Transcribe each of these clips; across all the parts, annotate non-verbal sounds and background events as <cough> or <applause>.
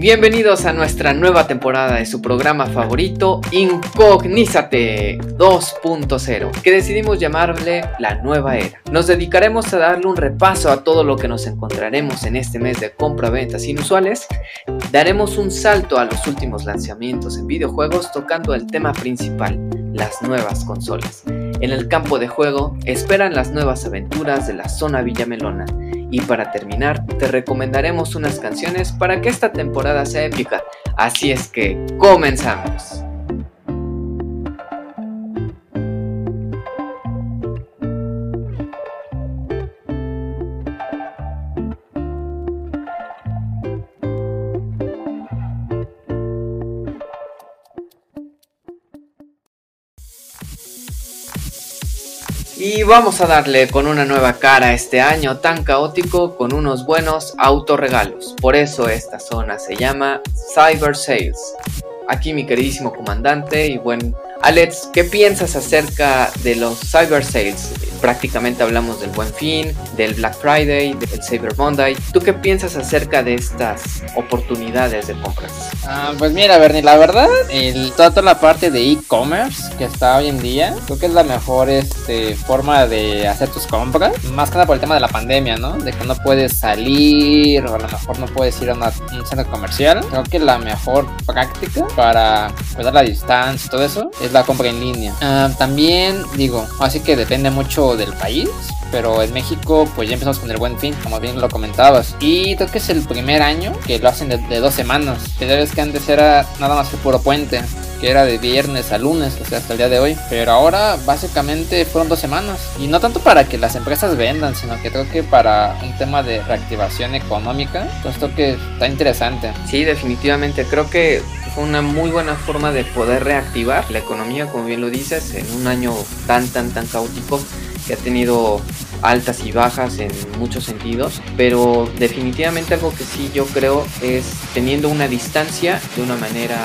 Bienvenidos a nuestra nueva temporada de su programa favorito, Incognízate 2.0, que decidimos llamarle la nueva era. Nos dedicaremos a darle un repaso a todo lo que nos encontraremos en este mes de compra-ventas inusuales. Daremos un salto a los últimos lanzamientos en videojuegos tocando el tema principal, las nuevas consolas. En el campo de juego esperan las nuevas aventuras de la zona Villamelona y para terminar, te recomendaremos unas canciones para que esta temporada sea épica. Así es que, comenzamos. Vamos a darle con una nueva cara este año tan caótico con unos buenos autorregalos. Por eso esta zona se llama Cyber Sales. Aquí mi queridísimo comandante y buen Alex, ¿qué piensas acerca de los Cyber Sales? Prácticamente hablamos del Buen Fin, del Black Friday, del Cyber Monday. ¿Tú qué piensas acerca de estas oportunidades de compras? Ah, pues mira, Bernie, la verdad, el, toda, la parte de e-commerce que está hoy en día, creo que es la mejor este, forma de hacer tus compras. Más que nada por el tema de la pandemia, ¿no? De que no puedes salir o a lo mejor no puedes ir a un centro comercial. Creo que la mejor práctica para cuidar la distancia y todo eso es la compra en línea. Ah, también digo, así que depende mucho del país, pero en México pues ya empezamos con el buen fin, como bien lo comentabas. Y creo que es el primer año que lo hacen de, dos semanas. Ya ves que antes era nada más que puro puente que era de viernes a lunes, o sea, hasta el día de hoy. Pero ahora básicamente fueron dos semanas. Y no tanto para que las empresas vendan, sino que creo que para un tema de reactivación económica. Entonces creo que está interesante. Sí, definitivamente. Creo que una muy buena forma de poder reactivar la economía, como bien lo dices, en un año tan, tan, tan caótico que ha tenido altas y bajas en muchos sentidos, pero definitivamente algo que sí yo creo es teniendo una distancia de una manera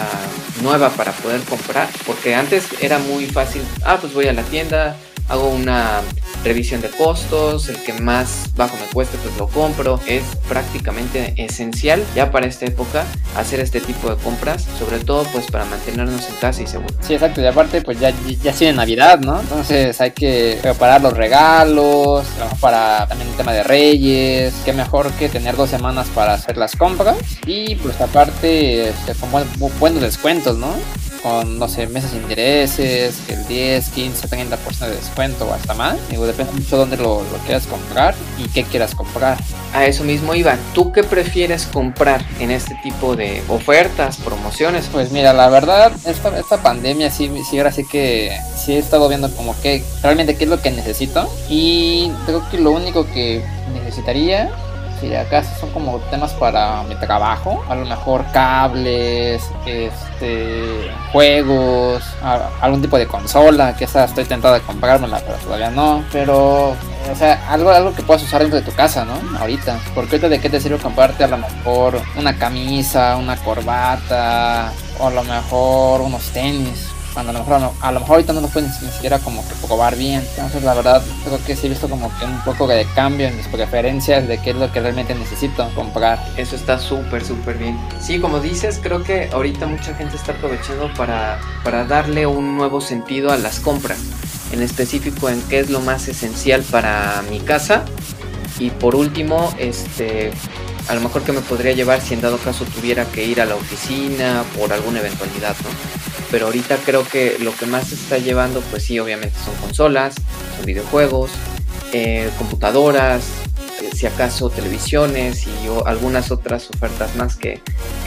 nueva para poder comprar, porque antes era muy fácil, ah, pues voy a la tienda, hago una revisión de costos, el que más bajo me cueste pues lo compro. Es prácticamente esencial ya para esta época hacer este tipo de compras, sobre todo pues para mantenernos en casa y seguro. Sí, exacto, y aparte pues ya, ya sigue Navidad, ¿no? Entonces hay que preparar los regalos, para también el tema de Reyes, qué mejor que tener dos semanas para hacer las compras y pues aparte este, con buenos descuentos, ¿no? Con, no sé, meses de intereses, el 10, 15, 30% de descuento o hasta más. Digo, depende mucho de dónde lo, lo, quieras comprar y qué quieras comprar. A eso mismo, Iván, ¿tú qué prefieres comprar en este tipo de ofertas, promociones? Pues mira, la verdad, esta, esta pandemia sí, sí, ahora sí que sí he estado viendo como que realmente qué es lo que necesito. Y creo que lo único que necesitaría y acá son como temas para mi trabajo, a lo mejor cables, este, juegos, algún tipo de consola, que esa estoy tentado de comprármela, pero todavía no, pero o sea, algo, algo que puedas usar dentro de tu casa, ¿no? Ahorita. Porque ahorita de qué te sirve comprarte a lo mejor una camisa, una corbata, o a lo mejor unos tenis cuando a lo mejor, a lo mejor ahorita no lo pueden ni siquiera como que probar bien. Entonces la verdad creo que sí he visto como que un poco de cambio en mis preferencias de qué es lo que realmente necesito comprar. Eso está súper, súper bien. Sí, como dices, creo que ahorita mucha gente está aprovechando para, para darle un nuevo sentido a las compras. En específico en qué es lo más esencial para mi casa. Y por último, este, a lo mejor que me podría llevar si en dado caso tuviera que ir a la oficina por alguna eventualidad, ¿no? Pero ahorita creo que lo que más se está llevando, pues sí, obviamente son consolas, son videojuegos, eh, computadoras, eh, si acaso televisiones y algunas otras ofertas más que,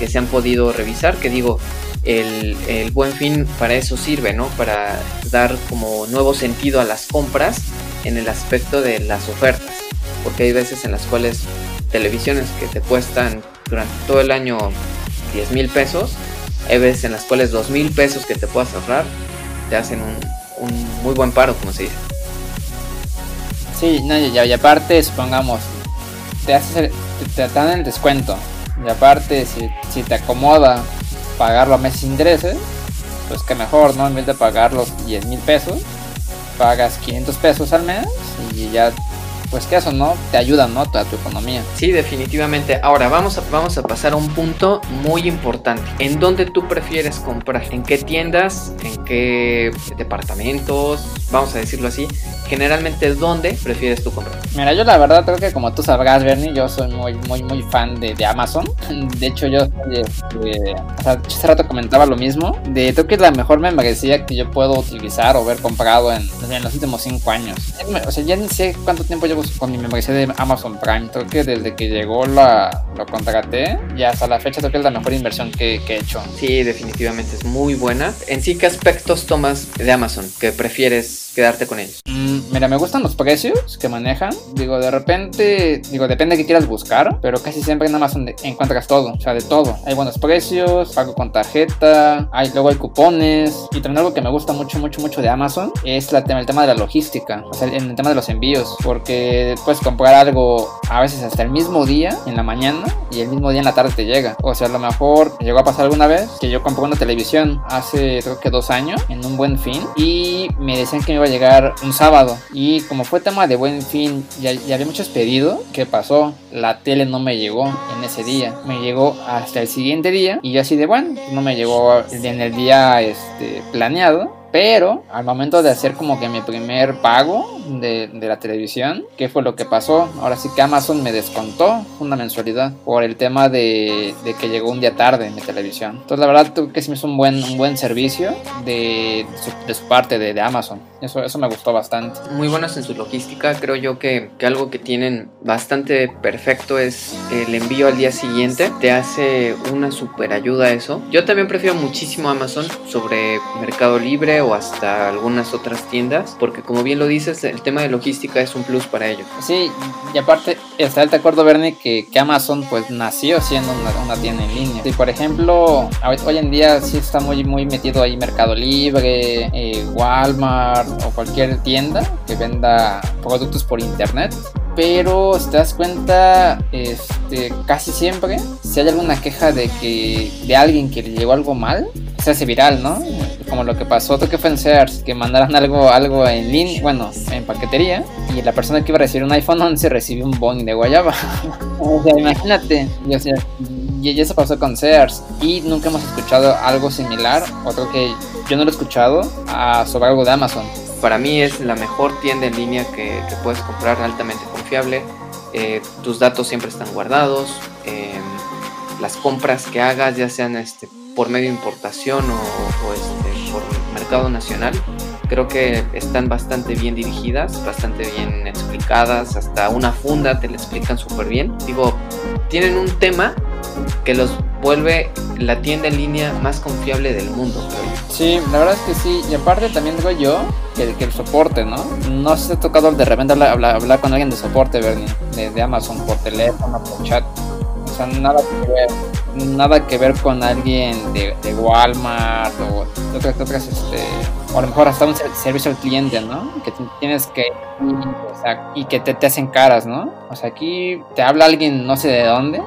se han podido revisar, que digo, el, el, buen fin para eso sirve, ¿no? Para dar como nuevo sentido a las compras en el aspecto de las ofertas, porque hay veces en las cuales televisiones que te cuestan durante todo el año 10 mil pesos, hay en las cuales dos mil pesos que te puedas ahorrar te hacen un, muy buen paro, como se dice. Sí, no, y, aparte, supongamos, te, haces te, dan el descuento. Y aparte, si, te acomoda pagarlo a meses intereses, pues que mejor, ¿no? En vez de pagar los 10 mil pesos, pagas 500 pesos al mes y ya pues que eso, ¿no? Te ayuda, ¿no? A tu economía. Sí, definitivamente. Ahora vamos a, vamos a pasar a un punto muy importante. ¿En dónde tú prefieres comprar? ¿En qué tiendas? ¿En qué departamentos? Vamos a decirlo así. Generalmente, ¿dónde prefieres tú comprar? Mira, yo la verdad creo que como tú sabrás, Bernie, yo soy muy, muy, muy fan de, de Amazon. De hecho, yo o sea, hace rato comentaba lo mismo. De creo que es la mejor membresía que yo puedo utilizar o haber comprado en, en los últimos 5 años. O sea, ya ni sé cuánto tiempo con mi membresía de Amazon Prime. Creo que desde que llegó la, lo contraté y hasta la fecha creo que es la mejor inversión que, que he hecho. Sí, definitivamente es muy buena. En sí, ¿qué aspectos tomas de Amazon que prefieres quedarte con ellos? Mm, mira, me gustan los precios que manejan. Digo, de repente, digo, depende de qué quieras buscar, pero casi siempre en Amazon encuentras todo, o sea, de todo. Hay buenos precios, pago con tarjeta, hay, luego hay cupones. Y también algo que me gusta mucho, mucho, mucho de Amazon es la, el tema de la logística, o sea, en el tema de los envíos, porque puedes comprar algo a veces hasta el mismo día, en la mañana, y el mismo día en la tarde te llega. O sea, a lo mejor llegó a pasar alguna vez que yo compré una televisión hace creo que dos años, en un buen fin, y me decían que me iba a llegar un sábado. Y como fue tema de buen fin, ya, había muchos pedidos. ¿Qué pasó? La tele no me llegó en ese día. Me llegó hasta el siguiente día. Y yo así de bueno, no me llegó en el día este, planeado. Pero al momento de hacer como que mi primer pago de, de, la televisión, ¿qué fue lo que pasó? Ahora sí que Amazon me descontó una mensualidad por el tema de, de que llegó un día tarde en mi televisión. Entonces la verdad creo que sí me hizo un buen, un buen servicio de, de, su, parte de, Amazon. Eso, eso me gustó bastante. Muy buenos en su logística. Creo yo que, que algo que tienen bastante perfecto es el envío al día siguiente. Te hace una super ayuda eso. Yo también prefiero muchísimo Amazon sobre Mercado Libre o hasta algunas otras tiendas, porque como bien lo dices, el tema de logística es un plus para ellos. Sí, y aparte, está de acuerdo, Bernie, que, que, Amazon pues nació siendo una, una tienda en línea. Si por ejemplo, hoy en día sí está muy, muy metido ahí Mercado Libre, eh, Walmart o cualquier tienda que venda productos por internet pero si te das cuenta, este, casi siempre, si hay alguna queja de que de alguien que le llegó algo mal, se hace viral, ¿no? Como lo que pasó, creo que fue en Sears, que mandaron algo, algo en línea, bueno, en paquetería, y la persona que iba a recibir un iPhone 11 recibió un bong de guayaba. <laughs> o sea, imagínate, o sea, y eso pasó con Sears, y nunca hemos escuchado algo similar, o creo que yo no lo he escuchado, a, sobre algo de Amazon para mí es la mejor tienda en línea que, puedes comprar, altamente confiable. Eh, tus datos siempre están guardados. Eh, las compras que hagas, ya sean este, por medio de importación o, o este, por mercado nacional, creo que están bastante bien dirigidas, bastante bien explicadas. Hasta una funda te la explican súper bien. Digo, tienen un tema que los vuelve la tienda en línea más confiable del mundo. Sí, la verdad es que sí. Y aparte también digo yo que, el soporte, ¿no? No se ha tocado de repente hablar, hablar, con alguien de soporte, Bernie, de, Amazon, por teléfono, por chat. O sea, nada que ver. Nada que ver con alguien de, Walmart o otras, otras, este, o a lo mejor hasta un servicio al cliente, ¿no? Que tienes que y que te, te hacen caras, ¿no? O sea, aquí te habla alguien no sé de dónde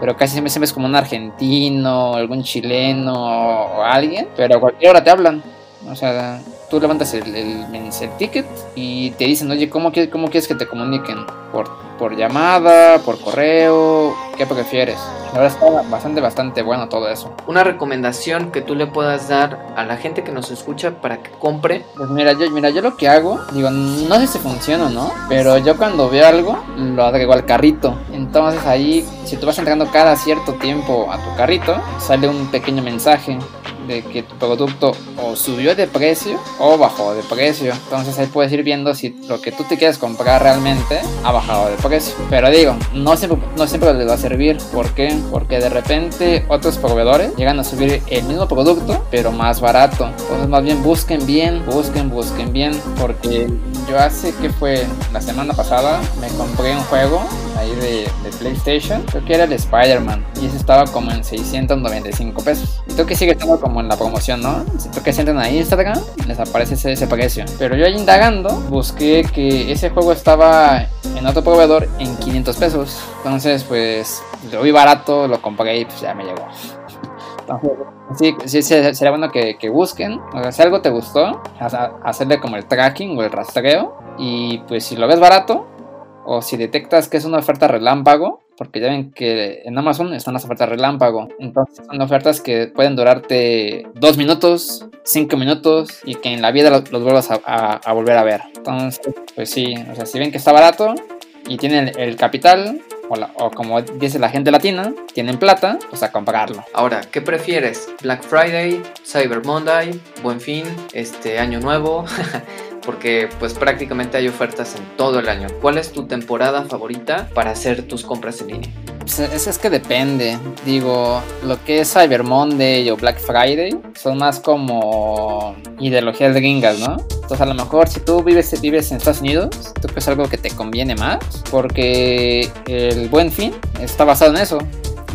pero casi siempre, siempre es como un argentino, algún chileno o alguien, pero a cualquier hora te hablan. O sea, tú levantas el, el, el ticket y te dicen, oye, ¿cómo, ¿cómo quieres que te comuniquen? ¿Por, ¿Por llamada? ¿Por correo? ¿Qué prefieres? La verdad está bastante, bastante bueno todo eso. Una recomendación que tú le puedas dar a la gente que nos escucha para que compre. Pues mira, yo, mira, yo lo que hago, digo, no sé si funciona o no, pero yo cuando veo algo, lo agrego al carrito. Entonces ahí, si tú vas entregando cada cierto tiempo a tu carrito, sale un pequeño mensaje de que tu producto o subió de precio o bajó de precio. Entonces ahí puedes ir viendo si lo que tú te quieres comprar realmente ha bajado de precio. Pero digo, no siempre, no siempre les va a servir. ¿Por qué? Porque de repente otros proveedores llegan a subir el mismo producto, pero más barato. Entonces más bien busquen bien, busquen, busquen bien. Porque yo hace que fue la semana pasada, me compré un juego ahí de, PlayStation. Creo que era el Spider-Man. Y ese estaba como en 695 pesos. Y creo que sigue estando como en la promoción, ¿no? Creo que si entran a Instagram, les aparece ese, ese precio. Pero yo ahí indagando, busqué que ese juego estaba en otro proveedor en 500 pesos. Entonces, pues lo vi barato, lo compré y pues ya me llegó. Sí, sí, sería bueno que, que busquen. O sea, si algo te gustó, hacerle como el tracking o el rastreo. Y pues si lo ves barato, o si detectas que es una oferta relámpago, porque ya ven que en Amazon están las ofertas relámpago. Entonces son ofertas que pueden durarte dos minutos, cinco minutos y que en la vida los, vuelvas a, volver a ver. Entonces, pues sí, o sea, si ven que está barato y tienen el, capital, o, como dice la gente latina, tienen plata, pues a comprarlo. Ahora, ¿qué prefieres? ¿Black Friday, Cyber Monday, Buen Fin, este Año Nuevo? <laughs> porque pues prácticamente hay ofertas en todo el año. ¿Cuál es tu temporada favorita para hacer tus compras en línea? Pues, es, es que depende. Digo, lo que es Cyber Monday o Black Friday son más como ideologías gringas, ¿no? Entonces a lo mejor si tú vives, vives en Estados Unidos, tú es algo que te conviene más porque el buen fin está basado en eso.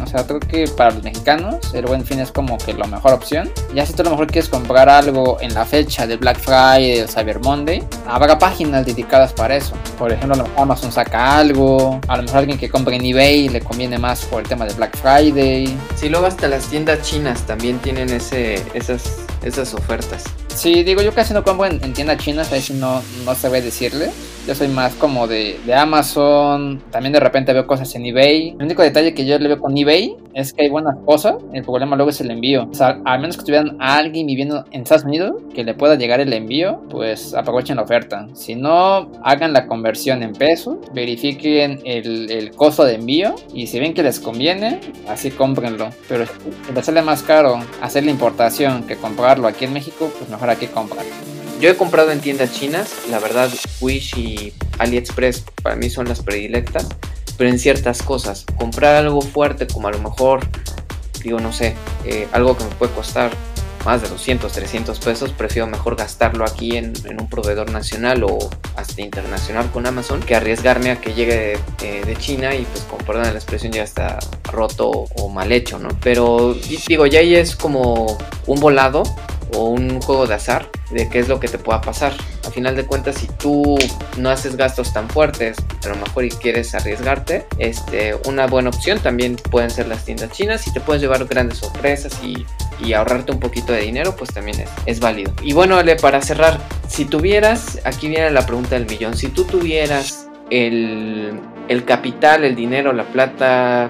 O sea, creo que para los mexicanos el buen fin es como que la mejor opción. Ya si tú a lo mejor quieres comprar algo en la fecha de Black Friday o Cyber Monday, habrá páginas dedicadas para eso. Por ejemplo, Amazon saca algo, a lo mejor alguien que compra en eBay le conviene más por el tema de Black Friday. Sí, luego hasta las tiendas chinas también tienen ese, esas, esas ofertas. Sí, digo, yo casi no compro en, tiendas chinas, ahí sí no, no ve decirle. Yo soy más como de, de, Amazon, también de repente veo cosas en eBay. El único detalle que yo le veo con eBay es que hay buenas cosas, el problema luego es el envío. O sea, al menos que tuvieran a alguien viviendo en Estados Unidos que le pueda llegar el envío, pues aprovechen la oferta. Si no, hagan la conversión en pesos, verifiquen el, el costo de envío y si ven que les conviene, así cómprenlo. Pero si les más caro hacer la importación que comprarlo aquí en México, pues mejor aquí comprar. Yo he comprado en tiendas chinas, la verdad Wish y AliExpress para mí son las predilectas, pero en ciertas cosas. Comprar algo fuerte como a lo mejor, digo no sé, eh, algo que me puede costar más de 200, 300 pesos, prefiero mejor gastarlo aquí en, un proveedor nacional o hasta internacional con Amazon que arriesgarme a que llegue eh, de China y pues como perdón la expresión ya está roto o mal hecho, ¿no? Pero digo, ya ahí es como un volado o un juego de azar de qué es lo que te pueda pasar. A final de cuentas, si tú no haces gastos tan fuertes, a lo mejor y quieres arriesgarte, este, una buena opción también pueden ser las tiendas chinas y te puedes llevar grandes sorpresas y, ahorrarte un poquito de dinero, pues también es, es válido. Y bueno, Ale, para cerrar, si tuvieras, aquí viene la pregunta del millón, si tú tuvieras el, el capital, el dinero, la plata,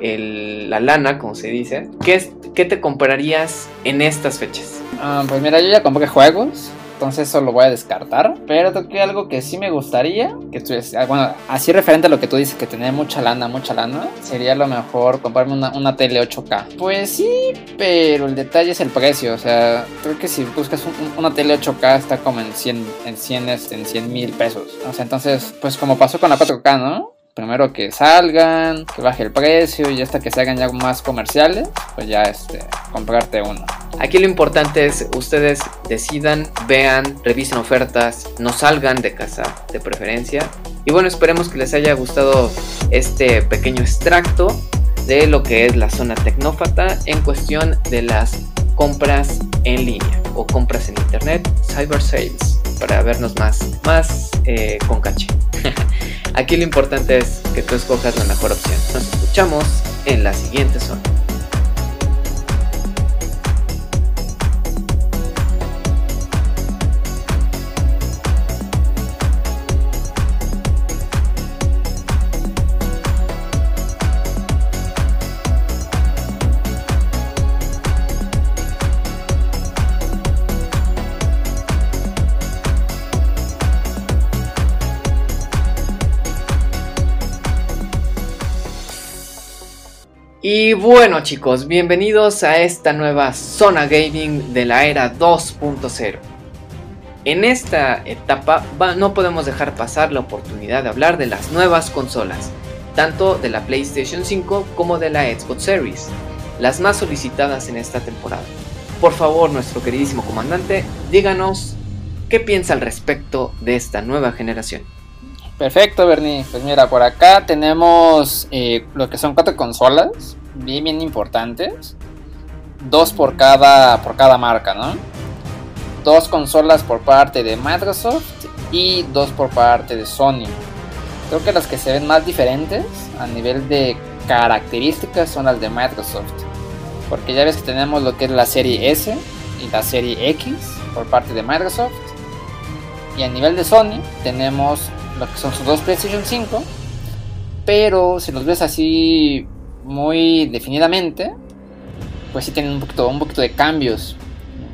el, la lana, como se dice, ¿qué, ¿qué te comprarías en estas fechas? Ah, pues mira, yo ya compré juegos. Entonces eso lo voy a descartar. Pero toqué algo que sí me gustaría. Que ah, bueno, así referente a lo que tú dices, que tener mucha lana, mucha lana. Sería lo mejor comprarme una, tele 8K. Pues sí, pero el detalle es el precio. O sea, creo que si buscas una tele 8K está como en 100, en 100, este, en 100 mil pesos. O sea, entonces, pues como pasó con la 4K, ¿no? Primero que salgan, que baje el precio y hasta que se hagan ya más comerciales, pues ya este, comprarte uno. Aquí lo importante es ustedes decidan, vean, revisen ofertas, no salgan de casa de preferencia. Y bueno, esperemos que les haya gustado este pequeño extracto de lo que es la zona tecnófata en cuestión de las compras en línea o compras en internet, cyber sales, para vernos más, más eh, con caché. <laughs> Aquí lo importante es que tú escojas la mejor opción. Nos escuchamos en la siguiente zona. Bueno chicos, bienvenidos a esta nueva zona gaming de la era 2.0. En esta etapa no podemos dejar pasar la oportunidad de hablar de las nuevas consolas, tanto de la PlayStation 5 como de la Xbox Series, las más solicitadas en esta temporada. Por favor, nuestro queridísimo comandante, díganos qué piensa al respecto de esta nueva generación. Perfecto, Bernie. Pues mira, por acá tenemos eh, lo que son cuatro consolas, bien, bien importantes. Dos por cada, por cada marca, ¿no? Dos consolas por parte de Microsoft y dos por parte de Sony. Creo que las que se ven más diferentes a nivel de características son las de Microsoft. Porque ya ves que tenemos lo que es la serie S y la serie X por parte de Microsoft. Y a nivel de Sony tenemos lo que son sus dos PlayStation 5, pero si los ves así muy definidamente, pues sí tienen un poquito, un poquito de cambios,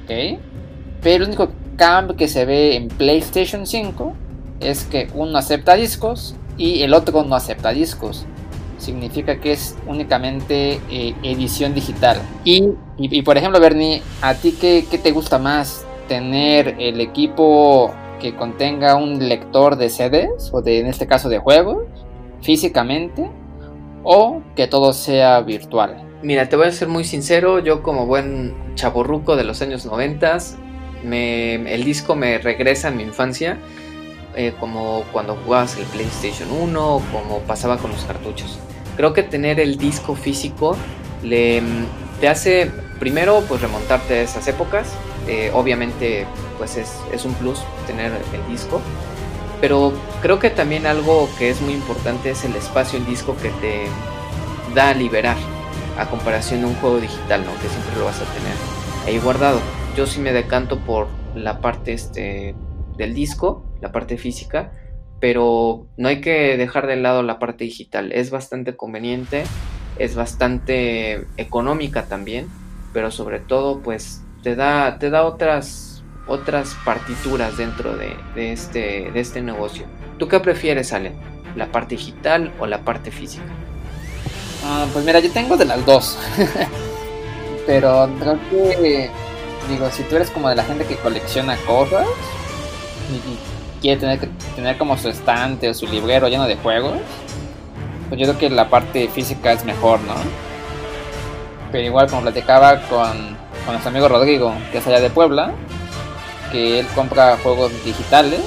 ¿ok? Pero el único cambio que se ve en PlayStation 5 es que uno acepta discos y el otro no acepta discos. Significa que es únicamente eh, edición digital. Y, y, por ejemplo, Bernie, ¿a ti qué, qué te gusta más? ¿Tener el equipo que contenga un lector de CDs o de, en este caso de juegos físicamente o que todo sea virtual? Mira, te voy a ser muy sincero, yo como buen chaborruco de los años 90, me, el disco me regresa a mi infancia eh, como cuando jugabas el PlayStation 1 o como pasaba con los cartuchos. Creo que tener el disco físico le, te hace primero pues remontarte a esas épocas. Eh, obviamente pues es, es un plus tener el disco. Pero creo que también algo que es muy importante es el espacio en disco que te da a liberar a comparación de un juego digital, ¿no? Que siempre lo vas a tener ahí guardado. Yo sí me decanto por la parte este del disco, la parte física, pero no hay que dejar de lado la parte digital. Es bastante conveniente, es bastante económica también, pero sobre todo pues te da, te da otras, otras partituras dentro de, este, de este negocio. ¿Tú qué prefieres, Ale? ¿La parte digital o la parte física? Ah, pues mira, yo tengo de las dos. <laughs> pero creo que, digo, si tú eres como de la gente que colecciona cosas, y, quiere tener tener como su estante o su librero lleno de juegos, pues yo creo que la parte física es mejor, ¿no? Pero igual como platicaba con, con nuestro amigo Rodrigo, que es allá de Puebla, que él compra juegos digitales.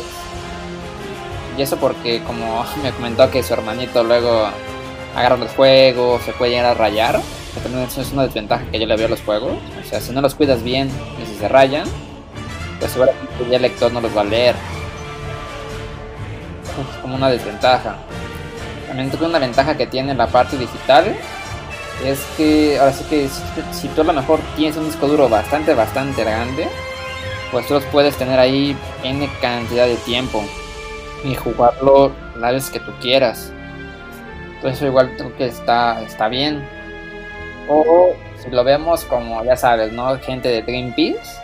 Y eso porque como <laughs> me comentó que su hermanito luego agarra los juegos, se puede llegar a rayar. Que también es una desventaja que yo le veo los juegos. O sea, si no los cuidas bien y si se rayan, pues seguramente el lector no los va a leer. Es como una desventaja. También creo que una ventaja que tiene la parte digital es que ahora sí que si, tú a lo mejor tienes un disco duro bastante, bastante grande, pues tú los puedes tener ahí en cantidad de tiempo y jugarlo las veces que tú quieras. Entonces igual creo que está, está bien. O si lo vemos como, ya sabes, ¿no? Gente de Greenpeace,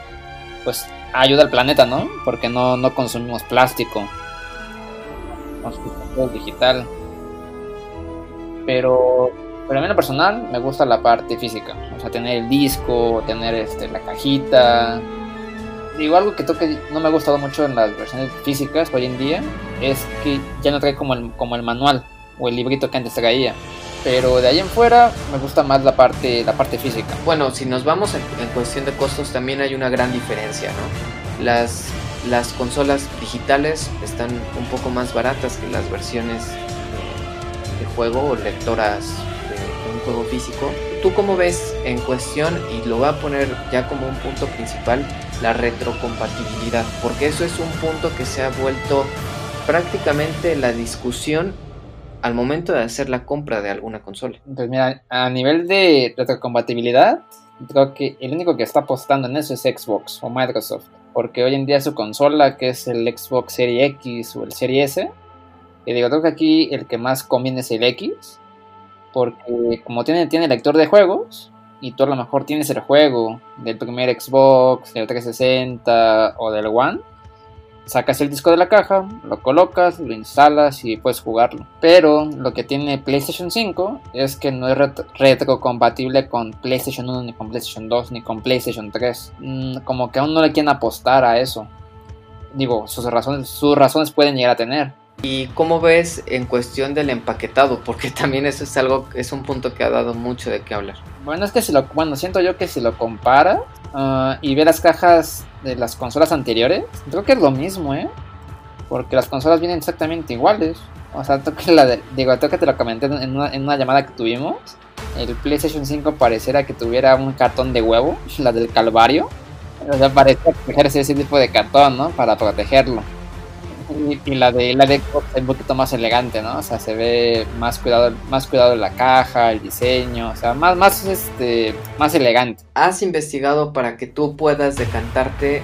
pues ayuda al planeta, ¿no? Porque no, no consumimos plástico. Consumimos digital. Pero, pero a mí en lo personal me gusta la parte física. O sea, tener el disco, tener este, la cajita. Digo, algo que, que no me ha gustado mucho en las versiones físicas hoy en día es que ya no trae como el, como el manual o el librito que antes traía. Pero de ahí en fuera me gusta más la parte, la parte física. Bueno, si nos vamos en, cuestión de costos también hay una gran diferencia, ¿no? Las, las consolas digitales están un poco más baratas que las versiones de, juego o lectoras juego físico. ¿Tú cómo ves en cuestión, y lo voy a poner ya como un punto principal, la retrocompatibilidad? Porque eso es un punto que se ha vuelto prácticamente la discusión al momento de hacer la compra de alguna consola. Pues mira, a nivel de retrocompatibilidad, creo que el único que está apostando en eso es Xbox o Microsoft. Porque hoy en día su consola, que es el Xbox Series X o el Series S, y digo, creo que aquí el que más conviene es el X. Porque como tiene, tiene lector de juegos, y tú a lo mejor tienes el juego del primer Xbox, del 360 o del One, sacas el disco de la caja, lo colocas, lo instalas y puedes jugarlo. Pero lo que tiene PlayStation 5 es que no es retrocompatible con PlayStation 1, ni con PlayStation 2, ni con PlayStation 3. Mm, como que aún no le quieren apostar a eso. Digo, sus razones, sus razones pueden llegar a tener. ¿Y cómo ves en cuestión del empaquetado? Porque <laughs> también eso es algo, es un punto que ha dado mucho de qué hablar. Bueno, es que si lo, bueno, siento yo que si lo comparas ah, y ve las cajas de las consolas anteriores, creo que es lo mismo, ¿eh? Porque las consolas vienen exactamente iguales. O sea, creo que digo, te lo comenté en una, llamada que tuvimos. El PlayStation 5 pareciera que tuviera un cartón de huevo, <laughs> la del Calvario. O sea, parece protegerse ese tipo de cartón, ¿no? Para protegerlo. Y, la de la de es un poquito más elegante, ¿no? O sea, se ve más cuidado, más cuidado la caja, el diseño, o sea, más, más, este, más elegante. ¿Has investigado para que tú puedas decantarte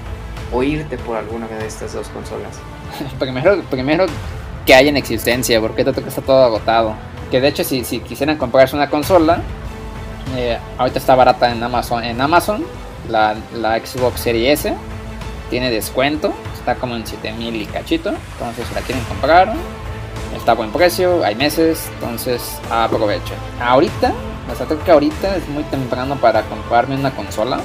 o irte por alguna de estas dos consolas? <laughs> primero, primero que hay en existencia, porque todo que está todo agotado. Que de hecho si, si quisieran comprarse una consola, eh, ahorita está barata en Amazon, en Amazon la, la Xbox Series S tiene descuento, está como en 7000 y cachito, entonces si la quieren comprar, está a buen precio, hay meses, entonces aprovechen. Ahorita, hasta que ahorita es muy temprano para comprarme una consola,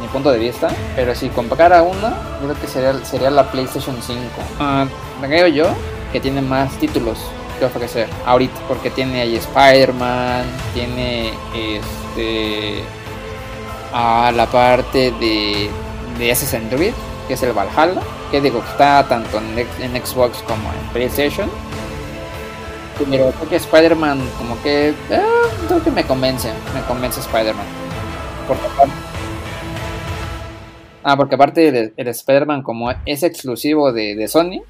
mi punto de vista, pero si comprara una, creo que sería, sería la PlayStation 5. Uh, creo yo que tiene más títulos que ofrecer ahorita, porque tiene ahí Spider-Man, tiene este a la parte de, de Assassin's Creed, que es el Valhalla, que digo que está tanto en, Xbox como en PlayStation. Pero creo que Spider-Man como que eh, creo que me convence, me convence Spider-Man. Porque Ah, porque aparte el, el Spider-Man como es exclusivo de, Sony,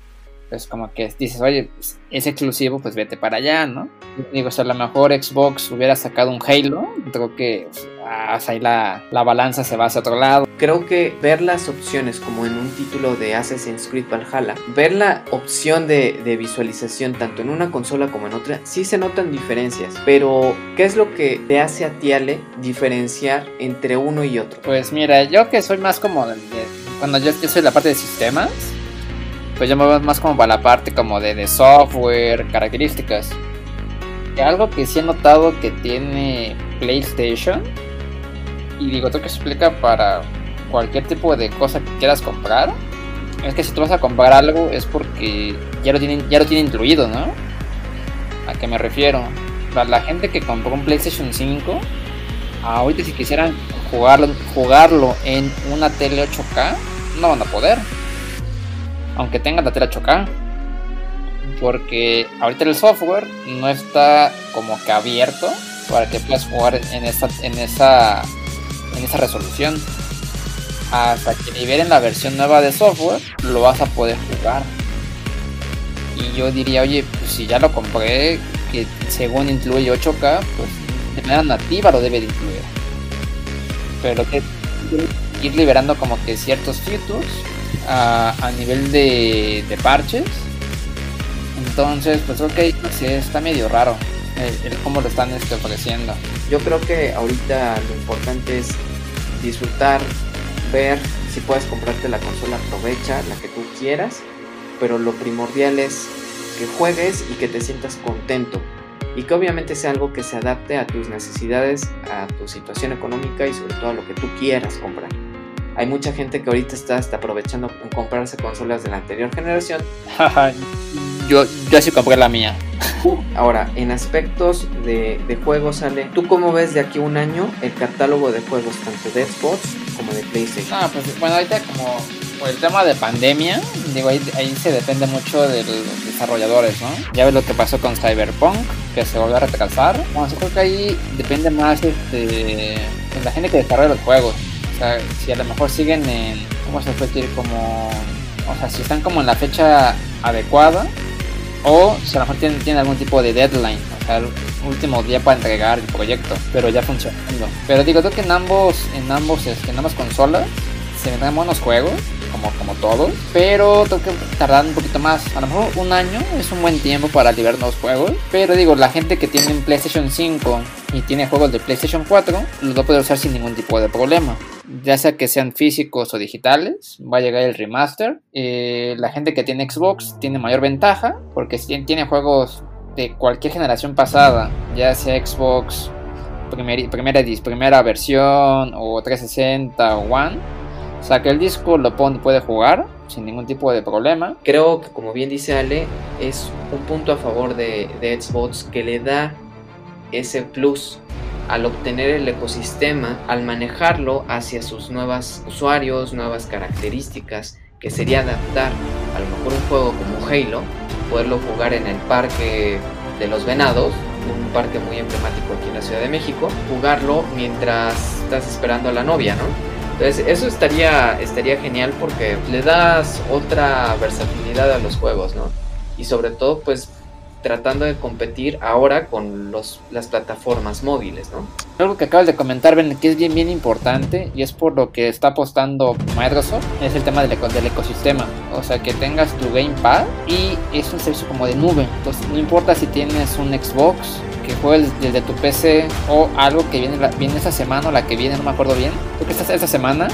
pues como que dices, oye, pues, es exclusivo, pues vete para allá, ¿no? Digo, si a lo mejor Xbox hubiera sacado un Halo, creo que pues, ahí la, balanza se va hacia otro lado. Creo que ver las opciones como en un título de Assassin's Creed Valhalla, ver la opción de, de visualización tanto en una consola como en otra, sí se notan diferencias, pero ¿qué es lo que te hace a ti, Ale, diferenciar entre uno y otro? Pues mira, yo que soy más como de, cuando yo, yo soy la parte de sistemas, pues yo me voy más como para la parte como de, de software, características. Algo que sí he notado que tiene PlayStation, y digo, esto que se explica para cualquier tipo de cosa que quieras comprar, es que si tú vas a comprar algo es porque ya lo tienen, ya lo tiene incluido, ¿no? ¿A qué me refiero? Para la gente que compró un PlayStation 5, ahorita si quisieran jugarlo, jugarlo en una tele 8K, no van a poder aunque tenga la tela chocada. Porque ahorita el software no está como que abierto para que puedas jugar en esa, en esa, en esa resolución. Hasta que liberen la versión nueva de software, lo vas a poder jugar. Y yo diría, oye, pues si ya lo compré, que según incluye 8K, pues de manera nativa lo debe de incluir. Pero que ir liberando como que ciertos features a, nivel de, parches. Entonces, pues ok, sí, está medio raro el, cómo lo están este, ofreciendo. Yo creo que ahorita lo importante es disfrutar, ver si puedes comprarte la consola, aprovecha la que tú quieras, pero lo primordial es que juegues y que te sientas contento y que obviamente sea algo que se adapte a tus necesidades, a tu situación económica y sobre todo a lo que tú quieras comprar. Hay mucha gente que ahorita está hasta aprovechando en comprarse consolas de la anterior generación. <laughs> <laughs> yo, yo sí compré la mía. <laughs> Ahora, en aspectos de, de, juegos, Ale, ¿tú cómo ves de aquí a un año el catálogo de juegos tanto de Xbox como de PlayStation? Ah, pues bueno, ahorita como por el tema de pandemia, digo, ahí, ahí se depende mucho de los desarrolladores, ¿no? Ya ves lo que pasó con Cyberpunk, que se volvió a retrasar. Bueno, yo creo que ahí depende más este, de la gente que desarrolla los juegos. O sea, si a lo mejor siguen en, ¿cómo se puede decir? Como, o sea, si están como en la fecha adecuada o si a lo mejor tienen, tienen algún tipo de deadline, o sea, el último día para entregar el proyecto, pero ya funcionando. Pero digo, creo que en ambos, en ambos, este, en ambas consolas se vendrán buenos juegos como, como todos, pero tengo que tardar un poquito más. A lo mejor un año es un buen tiempo para liberar nuevos juegos, pero digo, la gente que tiene un PlayStation 5 y tiene juegos de PlayStation 4, los va a poder usar sin ningún tipo de problema. Ya sea que sean físicos o digitales, va a llegar el remaster. Eh, la gente que tiene Xbox tiene mayor ventaja, porque si tiene juegos de cualquier generación pasada, ya sea Xbox primera, primera, primera versión o 360 o One, o sea, que el disco lo puede jugar sin ningún tipo de problema. Creo que, como bien dice Ale, es un punto a favor de, Xbox que le da ese plus al obtener el ecosistema, al manejarlo hacia sus nuevos usuarios, nuevas características, que sería adaptar a lo mejor un juego como Halo, poderlo jugar en el parque de los venados, un parque muy emblemático aquí en la Ciudad de México, jugarlo mientras estás esperando a la novia, ¿no? Entonces eso estaría, estaría genial porque le das otra versatilidad a los juegos, ¿no? Y sobre todo pues tratando de competir ahora con los, las plataformas móviles, ¿no? Algo que acabas de comentar, Ben, que es bien, bien importante y es por lo que está apostando Microsoft, es el tema del, del ecosistema. O sea, que tengas tu Gamepad y es un servicio como de nube. Entonces, no importa si tienes un Xbox, que juegues desde tu PC o algo que viene, viene esa semana o la que viene, no me acuerdo bien. Creo que esta, esta semana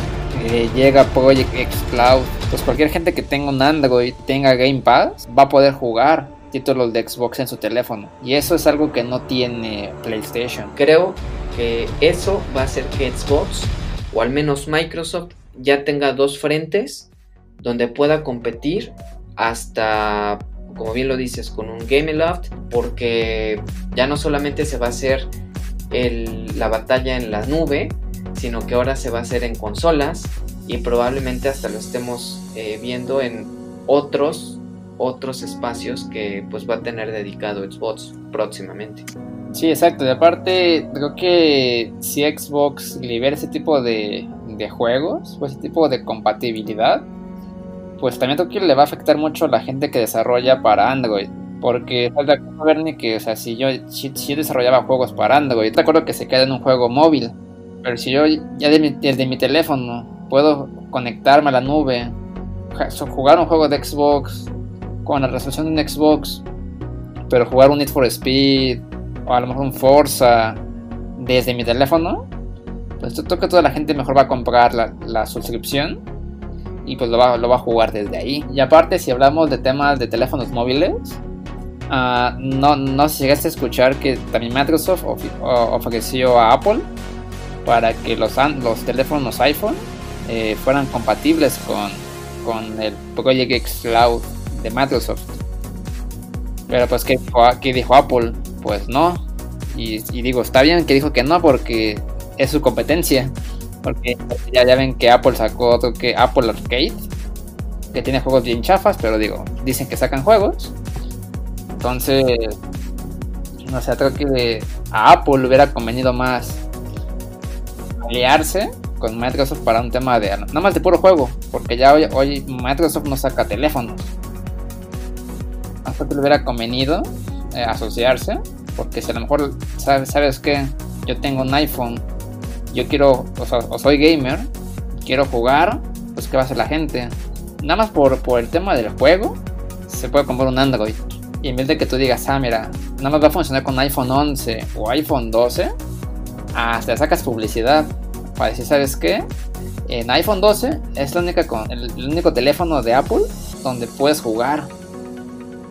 eh, llega Project X Cloud. Pues cualquier gente que tenga un Android, tenga Game Pass, va a poder jugar títulos de Xbox en su teléfono. Y eso es algo que no tiene PlayStation. Creo que eso va a hacer que Xbox, o al menos Microsoft, ya tenga dos frentes donde pueda competir hasta, como bien lo dices, con un Game Loft, porque ya no solamente se va a hacer la batalla en la nube, sino que ahora se va a hacer en consolas y probablemente hasta lo estemos eh, viendo en otros otros espacios que pues va a tener dedicado Xbox próximamente. Sí, exacto. De aparte, creo que si Xbox libera ese tipo de, de juegos o ese tipo de compatibilidad, pues también creo que le va a afectar mucho a la gente que desarrolla para Android. Porque falta ver que, o sea, si yo, si, desarrollaba juegos para Android, te acuerdo que se queda en un juego móvil. Pero si yo ya desde mi teléfono puedo conectarme a la nube, jugar un juego de Xbox con la resolución de un Xbox, pero jugar un Need for Speed o a lo mejor un Forza desde mi teléfono, pues creo que toda la gente mejor va a comprar la, suscripción y pues lo va, lo va, a jugar desde ahí. Y aparte, si hablamos de temas de teléfonos móviles, uh, no, no llegaste a escuchar que también Microsoft ofreció a Apple para que los, los teléfonos iPhone eh, fueran compatibles con, con el Project X Cloud de Microsoft. Pero pues, ¿qué dijo, dijo Apple? Pues no. Y, digo, está bien que dijo que no porque es su competencia. Porque ya, ya ven que Apple sacó otro que Apple Arcade. Que tiene juegos bien chafas, pero digo, dicen que sacan juegos. Entonces, no sé, creo que a Apple hubiera convenido más aliarse con Microsoft para un tema de nada más de puro juego, porque ya hoy, hoy Microsoft no saca teléfonos que le hubiera convenido eh, asociarse, porque si a lo mejor sabes, sabes que yo tengo un iPhone, yo quiero, o, soy gamer, quiero jugar, pues ¿qué va a hacer la gente? Nada más por, por el tema del juego, se puede comprar un Android. Y en vez de que tú digas, ah, mira, nada más va a funcionar con iPhone 11 o iPhone 12, hasta sacas publicidad para decir, ¿sabes qué? En iPhone 12 es la única el único teléfono de Apple donde puedes jugar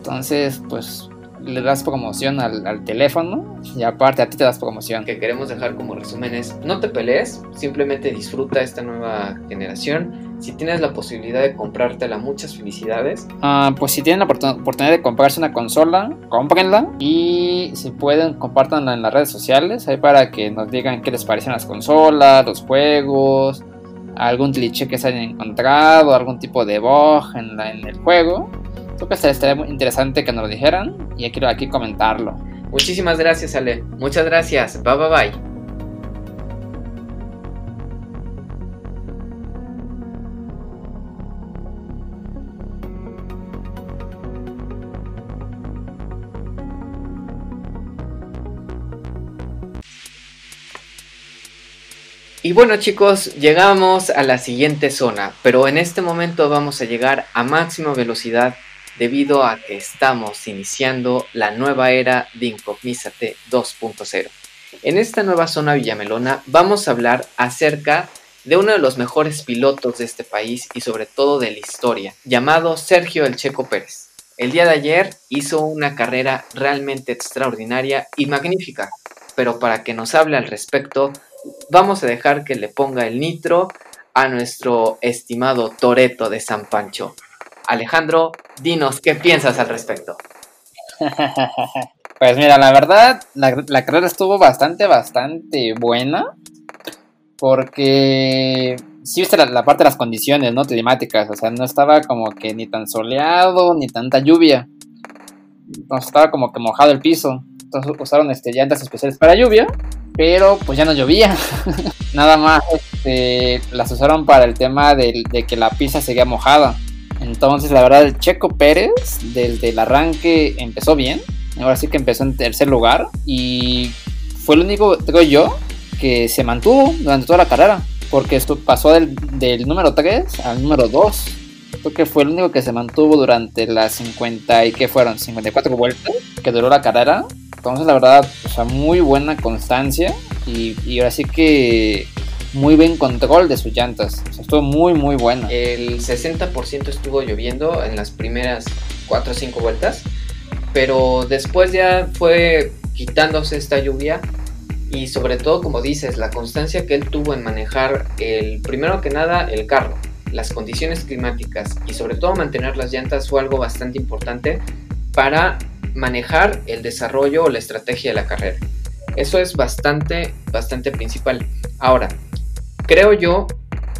entonces, pues le das promoción al, teléfono y aparte a ti te das promoción. Que queremos dejar como resumen es, no te pelees, simplemente disfruta esta nueva generación. Si tienes la posibilidad de comprártela, muchas felicidades. Ah, pues si tienen la oportunidad de comprarse una consola, cómprenla y si pueden, compártanla en las redes sociales, ahí para que nos digan qué les parecen las consolas, los juegos, algún cliché que se hayan encontrado, algún tipo de bug en, en el juego Creo que estaría muy interesante que nos lo dijeran y quiero aquí comentarlo. Muchísimas gracias, Ale. Muchas gracias. Bye, bye, bye. Y bueno chicos, llegamos a la siguiente zona, pero en este momento vamos a llegar a máxima velocidad debido a que estamos iniciando la nueva era de Incognízate 2.0. En esta nueva zona Villamelona vamos a hablar acerca de uno de los mejores pilotos de este país y sobre todo de la historia, llamado Sergio El Checo Pérez. El día de ayer hizo una carrera realmente extraordinaria y magnífica, pero para que nos hable al respecto, vamos a dejar que le ponga el nitro a nuestro estimado Toreto de San Pancho. Alejandro, dinos qué piensas al respecto. <laughs> Pues mira, la verdad, la, carrera estuvo bastante, bastante buena. Porque sí viste la, parte de las condiciones, ¿no? Climáticas. O sea, no estaba como que ni tan soleado, ni tanta lluvia. Entonces estaba como que mojado el piso. Entonces usaron este, llantas especiales para lluvia. Pero pues ya no llovía. <laughs> Nada más este, las usaron para el tema de que la pista seguía mojada. Entonces, la verdad, el Checo Pérez, desde el arranque, empezó bien. Ahora sí que empezó en tercer lugar y fue el único, creo yo, que se mantuvo durante toda la carrera. Porque esto pasó del, número 3 al número 2. Creo que fue el único que se mantuvo durante las 50 y que fueron 54 vueltas que duró la carrera. Entonces la verdad, o sea, muy buena constancia y, y ahora sí que muy buen control de sus llantas. O estuvo muy muy buena. El 60% estuvo lloviendo en las primeras 4 o 5 vueltas, pero después ya fue quitándose esta lluvia y sobre todo, como dices, la constancia que él tuvo en manejar el primero que nada el carro, las condiciones climáticas y sobre todo mantener las llantas fue algo bastante importante para manejar el desarrollo o la estrategia de la carrera. Eso es bastante, bastante principal. Ahora, creo yo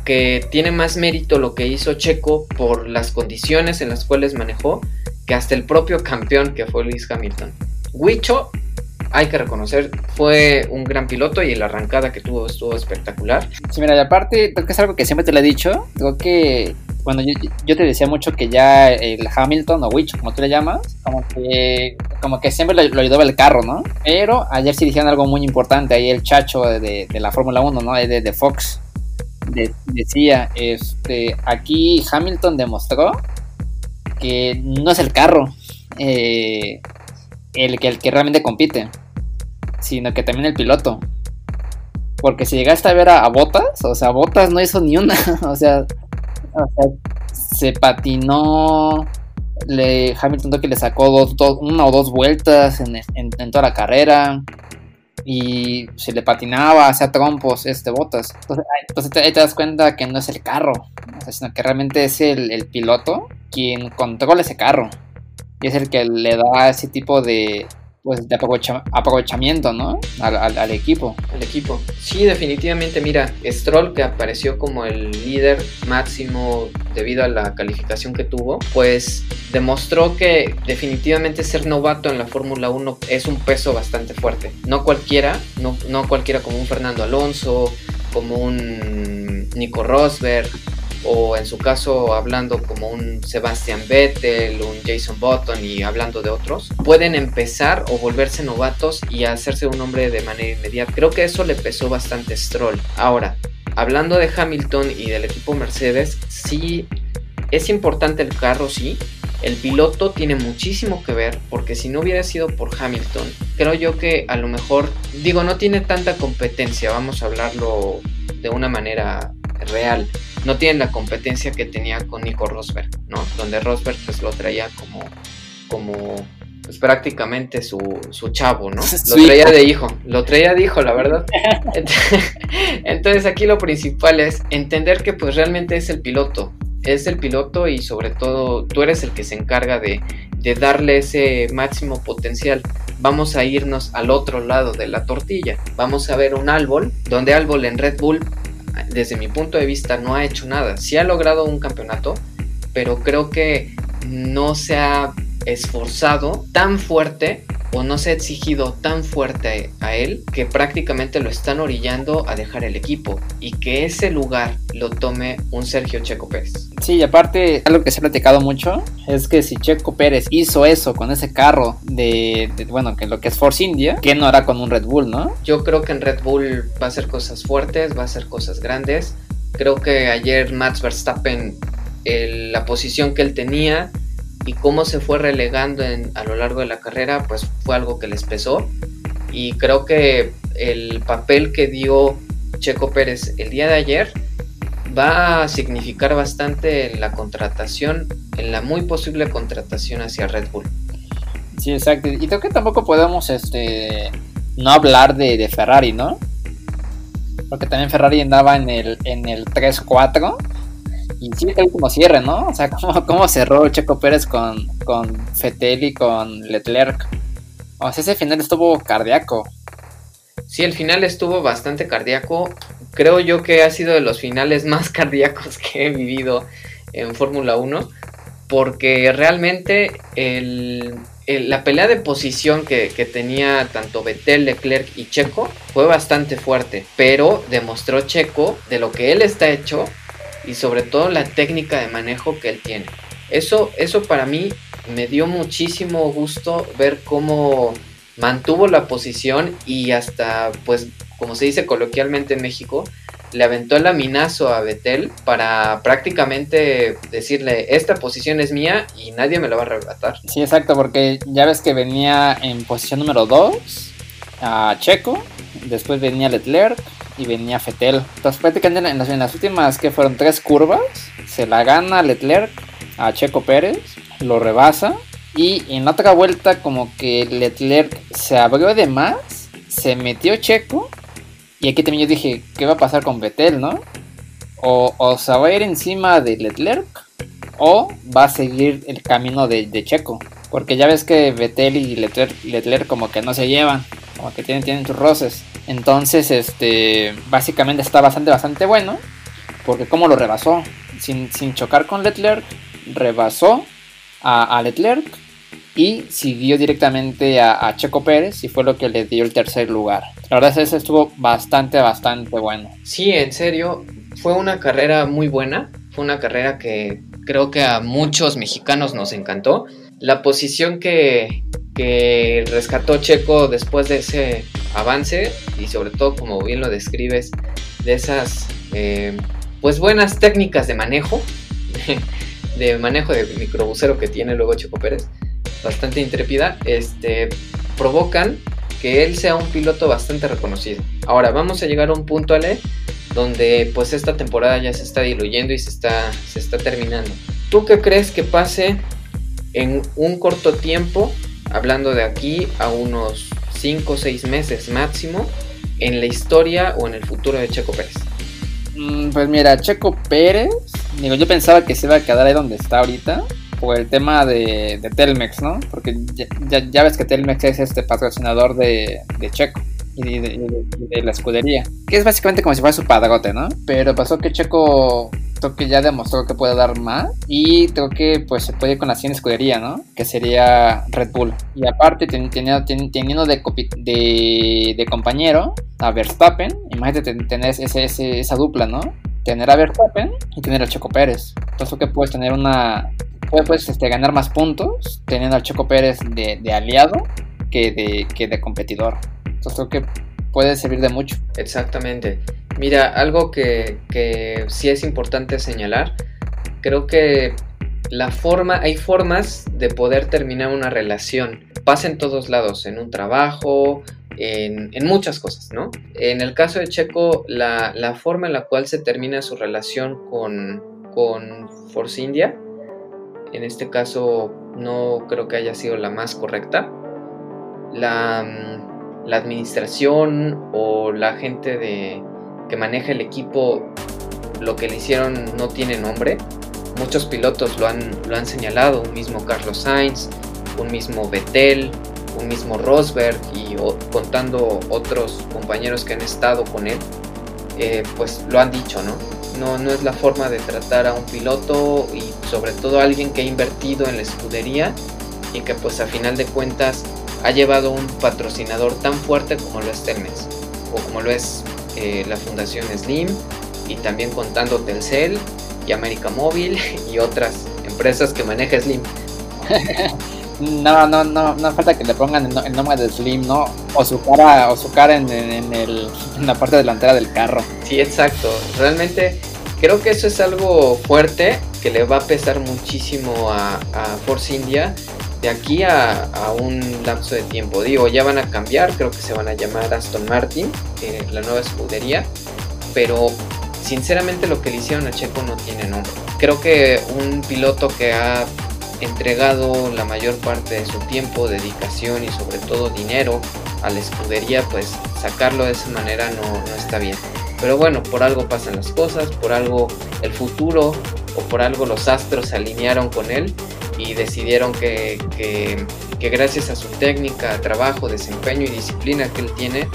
que tiene más mérito lo que hizo Checo por las condiciones en las cuales manejó que hasta el propio campeón que fue Lewis Hamilton. Wicho, hay que reconocer, fue un gran piloto y la arrancada que tuvo estuvo espectacular. Sí, mira, y aparte, creo que es algo que siempre te lo he dicho. Creo que bueno, yo, yo, te decía mucho que ya el Hamilton o Witch, como tú le llamas, como que, como que siempre lo, ayudaba el carro, ¿no? Pero ayer sí dijeron algo muy importante, ahí el chacho de, la Fórmula 1, ¿no? De, Fox, de, decía, este, aquí Hamilton demostró que no es el carro eh, el, que, el que realmente compite, sino que también el piloto. Porque si llegaste a ver a, a Botas, o sea, Botas no hizo ni una, <laughs> o sea, o sea, se patinó. Le, Hamilton que le sacó dos, una o dos vueltas en, toda la carrera. Y se le patinaba, hacía trompos este botas. Entonces, entonces te, te, das cuenta que no es el carro, sino que realmente es el, el piloto quien controla ese carro. Y es el que le da ese tipo de, pues de aprovecha, aprovechamiento, ¿no? Al, al, al, equipo. Al equipo. Sí, definitivamente, mira, Stroll que apareció como el líder máximo debido a la calificación que tuvo, pues demostró que definitivamente ser novato en la Fórmula 1 es un peso bastante fuerte. No cualquiera, no, no cualquiera como un Fernando Alonso, como un Nico Rosberg, o en su caso hablando como un Sebastian Vettel, un Jason Button y hablando de otros, pueden empezar o volverse novatos y hacerse un hombre de manera inmediata. Creo que eso le pesó bastante Stroll. Ahora, hablando de Hamilton y del equipo Mercedes, sí es importante el carro, sí. El piloto tiene muchísimo que ver porque si no hubiera sido por Hamilton, creo yo que a lo mejor, digo, no tiene tanta competencia, vamos a hablarlo de una manera real no tienen la competencia que tenía con Nico Rosberg, ¿no? Donde Rosberg pues lo traía como, como pues prácticamente su, su chavo, ¿no? <laughs> Lo traía de hijo, lo traía de hijo, la verdad. <laughs> Entonces aquí lo principal es entender que pues realmente es el piloto, es el piloto y sobre todo tú eres el que se encarga de, de darle ese máximo potencial. Vamos a irnos al otro lado de la tortilla. Vamos a ver un árbol, donde árbol en Red Bull desde mi punto de vista no ha hecho nada. Sí ha logrado un campeonato, pero creo que no se ha esforzado tan fuerte o no se ha exigido tan fuerte a él que prácticamente lo están orillando a dejar el equipo y que ese lugar lo tome un Sergio Checo Pérez. Sí, y aparte, algo que se ha platicado mucho es que si Checo Pérez hizo eso con ese carro de, de bueno, que lo que es Force India, ¿qué no hará con un Red Bull, no? Yo creo que en Red Bull va a hacer cosas fuertes, va a hacer cosas grandes. Creo que ayer Max Verstappen, el, la posición que él tenía, y cómo se fue relegando en, a lo largo de la carrera, pues fue algo que les pesó. Y creo que el papel que dio Checo Pérez el día de ayer va a significar bastante en la contratación, en la muy posible contratación hacia Red Bull. Sí, exacto. Y creo que tampoco podemos este, no hablar de, de Ferrari, ¿no? Porque también Ferrari andaba en el, en el 3-4 y sí, último cierre, ¿no? O sea, cómo, cerró Checo Pérez con, con Fettel y con Leclerc. O sea, ese final estuvo cardíaco. Sí, el final estuvo bastante cardíaco. Creo yo que ha sido de los finales más <laughs> cardíacos que he vivido en Fórmula 1. Porque realmente la pelea de posición que, que, tenía tanto Vettel, Leclerc y Checo fue bastante fuerte. Pero demostró Checo de lo que él está hecho y sobre todo la técnica de manejo que él tiene. Eso, eso para mí me dio muchísimo gusto ver cómo mantuvo la posición y hasta, pues, como se dice coloquialmente en México, le aventó el laminazo a Betel para prácticamente decirle, esta posición es mía y nadie me la va a arrebatar. Sí, exacto, porque ya ves que venía en posición número 2 a Checo, después venía Leclerc y venía Fetel. Entonces prácticamente en las, en las últimas que fueron tres curvas, se la gana Leclerc a Checo Pérez, lo rebasa y en la otra vuelta como que Leclerc se abrió de más, se metió Checo y aquí también yo dije, ¿qué va a pasar con Vettel, no? O, se va a ir encima de Leclerc o va a seguir el camino de, Checo. Porque ya ves que Vettel y Leclerc, como que no se llevan, como que tienen, sus roces. Entonces, este, básicamente está bastante, bastante bueno. Porque como lo rebasó, sin, sin chocar con Leclerc, rebasó a, a Leclerc y siguió directamente a, Checo Pérez y fue lo que le dio el tercer lugar. La verdad es que estuvo bastante, bastante bueno. Sí, en serio, fue una carrera muy buena, fue una carrera que creo que a muchos mexicanos nos encantó. La posición que, que rescató Checo después de ese avance y sobre todo como bien lo describes, de esas eh, pues buenas técnicas de manejo, <laughs> de manejo de microbusero que tiene luego Checo Pérez bastante intrépida, este, provocan que él sea un piloto bastante reconocido. Ahora vamos a llegar a un punto, Ale, donde pues esta temporada ya se está diluyendo y se está, se está terminando. ¿Tú qué crees que pase en un corto tiempo, hablando de aquí a unos 5 o 6 meses máximo, en la historia o en el futuro de Checo Pérez? Mm, pues mira, Checo Pérez, digo, yo pensaba que se iba a quedar ahí donde está ahorita, por el tema de, Telmex, ¿no? Porque ya, ves que Telmex es este patrocinador de, Checo y de, la escudería, que es básicamente como si fuera su padrote, ¿no? Pero pasó que Checo creo ya demostró que puede dar más y creo que pues se puede ir con la 100 escudería, ¿no? Que sería Red Bull. Y aparte teniendo, teniendo de, de, compañero a Verstappen, imagínate tener ese, esa dupla, ¿no? Tener a Verstappen y tener a Checo Pérez. Entonces que puedes tener una, puedes este, ganar más puntos teniendo al Choco Pérez de, aliado que de, que de competidor. Entonces creo que puede servir de mucho. Exactamente. Mira, algo que, que sí es importante señalar, creo que la forma, hay formas de poder terminar una relación. Pasa en todos lados, en un trabajo, en, en, muchas cosas, ¿no? En el caso de Checo, la, la, forma en la cual se termina su relación con, con Force India en este caso no creo que haya sido la más correcta. La, mm, administración o la gente de, que maneja el equipo, lo que le hicieron no tiene nombre. Muchos pilotos lo han, lo han señalado, un mismo Carlos Sainz, un mismo Vettel, un mismo Rosberg y contando otros compañeros que han estado con él, eh, pues lo han dicho, ¿no? No, no es la forma de tratar a un piloto y sobre todo a alguien que ha invertido en la escudería y que pues a final de cuentas ha llevado un patrocinador tan fuerte como lo es Telmex o como lo es eh, la Fundación Slim y también contando Telcel y América Móvil y otras empresas que maneja Slim. <laughs> No, no, no, no falta que le pongan el, nombre de Slim, ¿no? O su cara, o su cara en, el, en la parte delantera del carro. Sí, exacto. Realmente creo que eso es algo fuerte que le va a pesar muchísimo a, Force India de aquí a, un lapso de tiempo. Digo, ya van a cambiar, creo que se van a llamar Aston Martin, eh, la nueva escudería, pero sinceramente lo que le hicieron a Checo no tiene nombre. Creo que un piloto que ha entregado la mayor parte de su tiempo, dedicación y sobre todo dinero a la escudería, pues sacarlo de esa manera no, no está bien. Pero bueno, por algo pasan las cosas, por algo el futuro o por algo los astros se alinearon con él y decidieron que, que, gracias a su técnica, trabajo, desempeño y disciplina que él tiene,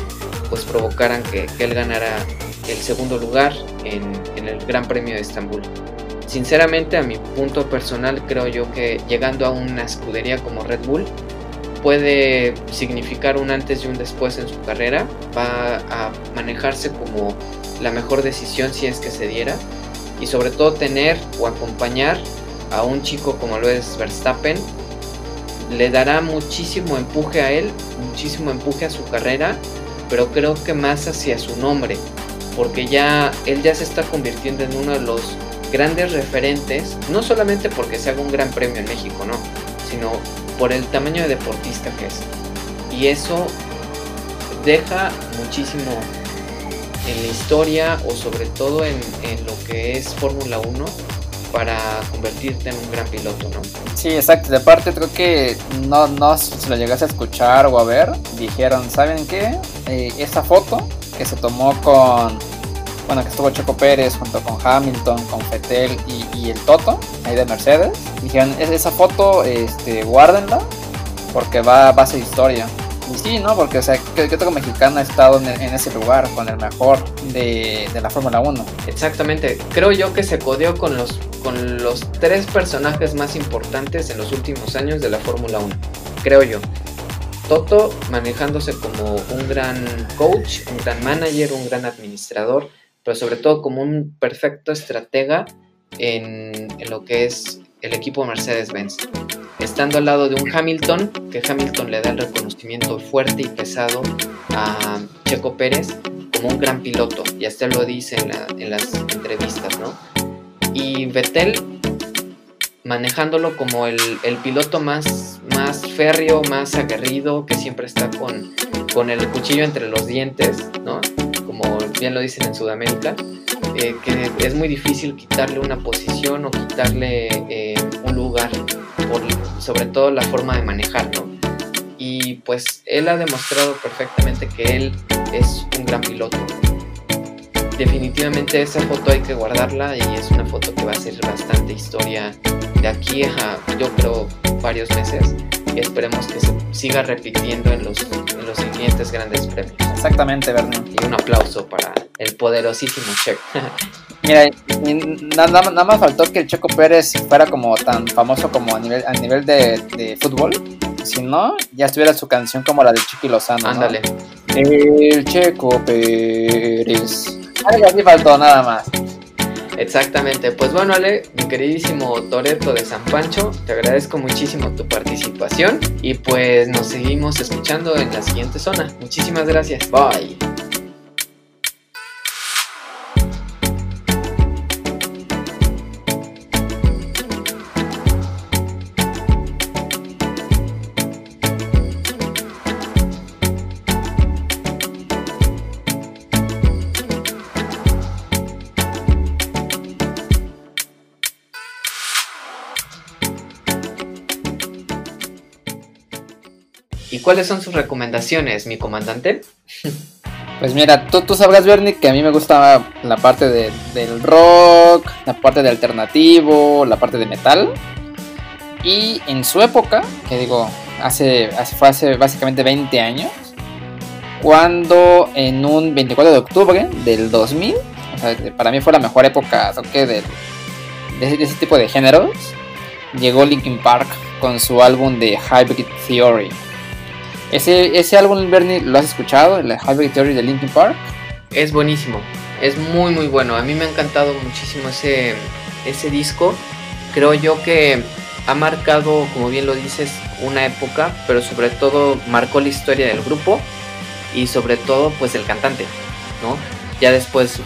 pues provocaran que, que él ganara el segundo lugar en, en el Gran Premio de Estambul. Sinceramente, a mi punto personal, creo yo que llegando a una escudería como Red Bull puede significar un antes y un después en su carrera. Va a manejarse como la mejor decisión si es que se diera. Y sobre todo tener o acompañar a un chico como lo es Verstappen le dará muchísimo empuje a él, muchísimo empuje a su carrera, pero creo que más hacia su nombre, porque ya él ya se está convirtiendo en uno de los grandes referentes, no solamente porque se haga un gran premio en México, no, sino por el tamaño de deportista que es. Y eso deja muchísimo en la historia o sobre todo en, en lo que es Fórmula 1 para convertirte en un gran piloto, ¿no? Sí, exacto. De parte creo que no, no si lo llegas a escuchar o a ver, dijeron, ¿saben qué? Eh, esa foto que se tomó con, bueno, que estuvo Checo Pérez junto con Hamilton, con Fettel y, el Toto, ahí de Mercedes, dijeron, esa foto, este, guárdenla porque va, va a ser historia. Sí, ¿no? Porque, o sea, ¿qué, otro mexicano ha estado en, ese lugar con el mejor de, de la Fórmula 1? Exactamente. Creo yo que se codeó con los, con los tres personajes más importantes en los últimos años de la Fórmula 1. Creo yo. Toto manejándose como un gran coach, un gran manager, un gran administrador, pero sobre todo como un perfecto estratega en, en lo que es el equipo Mercedes-Benz estando al lado de un Hamilton, que Hamilton le da el reconocimiento fuerte y pesado a Checo Pérez como un gran piloto, y hasta lo dice en, las entrevistas, ¿no? Y Vettel manejándolo como el, piloto más, más férreo, más aguerrido, que siempre está con, el cuchillo entre los dientes, ¿no? Como bien lo dicen en Sudamérica. Eh, que es muy difícil quitarle una posición o quitarle eh, un lugar por sobre todo la forma de manejarlo. Y pues él ha demostrado perfectamente que él es un gran piloto. Definitivamente esa foto hay que guardarla y es una foto que va a ser bastante historia de aquí a yo creo varios meses y esperemos que se siga repitiendo en los, en los siguientes grandes premios. Exactamente, Bernie. Y un aplauso para el poderosísimo Checo. <laughs> Mira, nada, nada, más faltó que el Checo Pérez fuera como tan famoso como a nivel, a nivel de, fútbol. Si no, ya estuviera su canción como la de Chiqui Lozano. Ándale. El Checo Pérez. Algo así faltó, nada más. Exactamente, pues bueno Ale, mi queridísimo Toreto de San Pancho, te agradezco muchísimo tu participación y pues nos seguimos escuchando en la siguiente zona. Muchísimas gracias, bye. ¿Cuáles son sus recomendaciones, mi comandante? <laughs> Pues mira, tú, tú sabrás, Bernie, que a mí me gusta la parte del rock, la parte de alternativo, la parte de metal. Y en su época, que digo, hace, fue hace básicamente 20 años, cuando en un 24 de octubre del 2000, o sea, para mí fue la mejor época de, de, ese tipo de géneros, llegó Linkin Park con su álbum de Hybrid Theory. Ese, ese álbum, Bernie, ¿lo has escuchado? El Hybrid Theory de Linkin Park. Es buenísimo, es muy muy bueno. A mí me ha encantado muchísimo ese, ese disco. Creo yo que ha marcado, como bien lo dices, una época, pero sobre todo marcó la historia del grupo y sobre todo pues el cantante, ¿no? Ya después,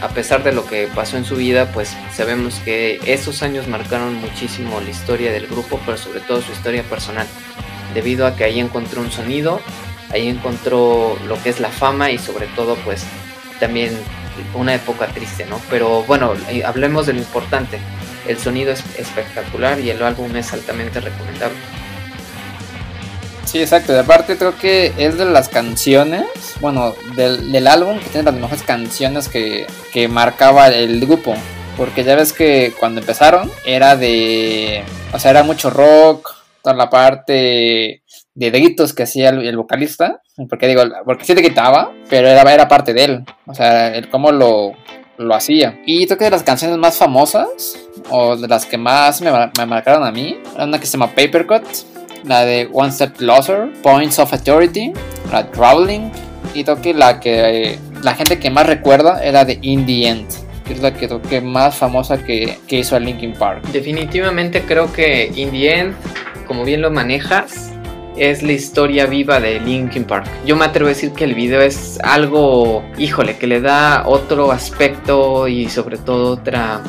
a pesar de lo que pasó en su vida, pues sabemos que esos años marcaron muchísimo la historia del grupo, pero sobre todo su historia personal debido a que ahí encontró un sonido, ahí encontró lo que es la fama y sobre todo pues también una época triste, ¿no? Pero bueno, eh, hablemos de lo importante. El sonido es espectacular y el álbum es altamente recomendable. Sí, exacto. De aparte creo que es de las canciones, bueno, del, álbum que tiene las mejores canciones que, que marcaba el grupo. Porque ya ves que cuando empezaron era de... O sea, era mucho rock, la parte de gritos que hacía el, vocalista, porque digo, porque sí te quitaba, pero era, era parte de él, o sea, el cómo lo, lo hacía. Y creo que de las canciones más famosas, o de las que más me, me marcaron a mí, una que se llama Papercut, la de One Step Closer, Points of Authority, la Traveling, y creo que la que la gente que más recuerda era de In the End que es la que que más famosa que, que hizo a Linkin Park. Definitivamente creo que In the End como bien lo manejas, es la historia viva de Linkin Park. Yo me atrevo a decir que el video es algo, híjole, que le da otro aspecto y sobre todo otra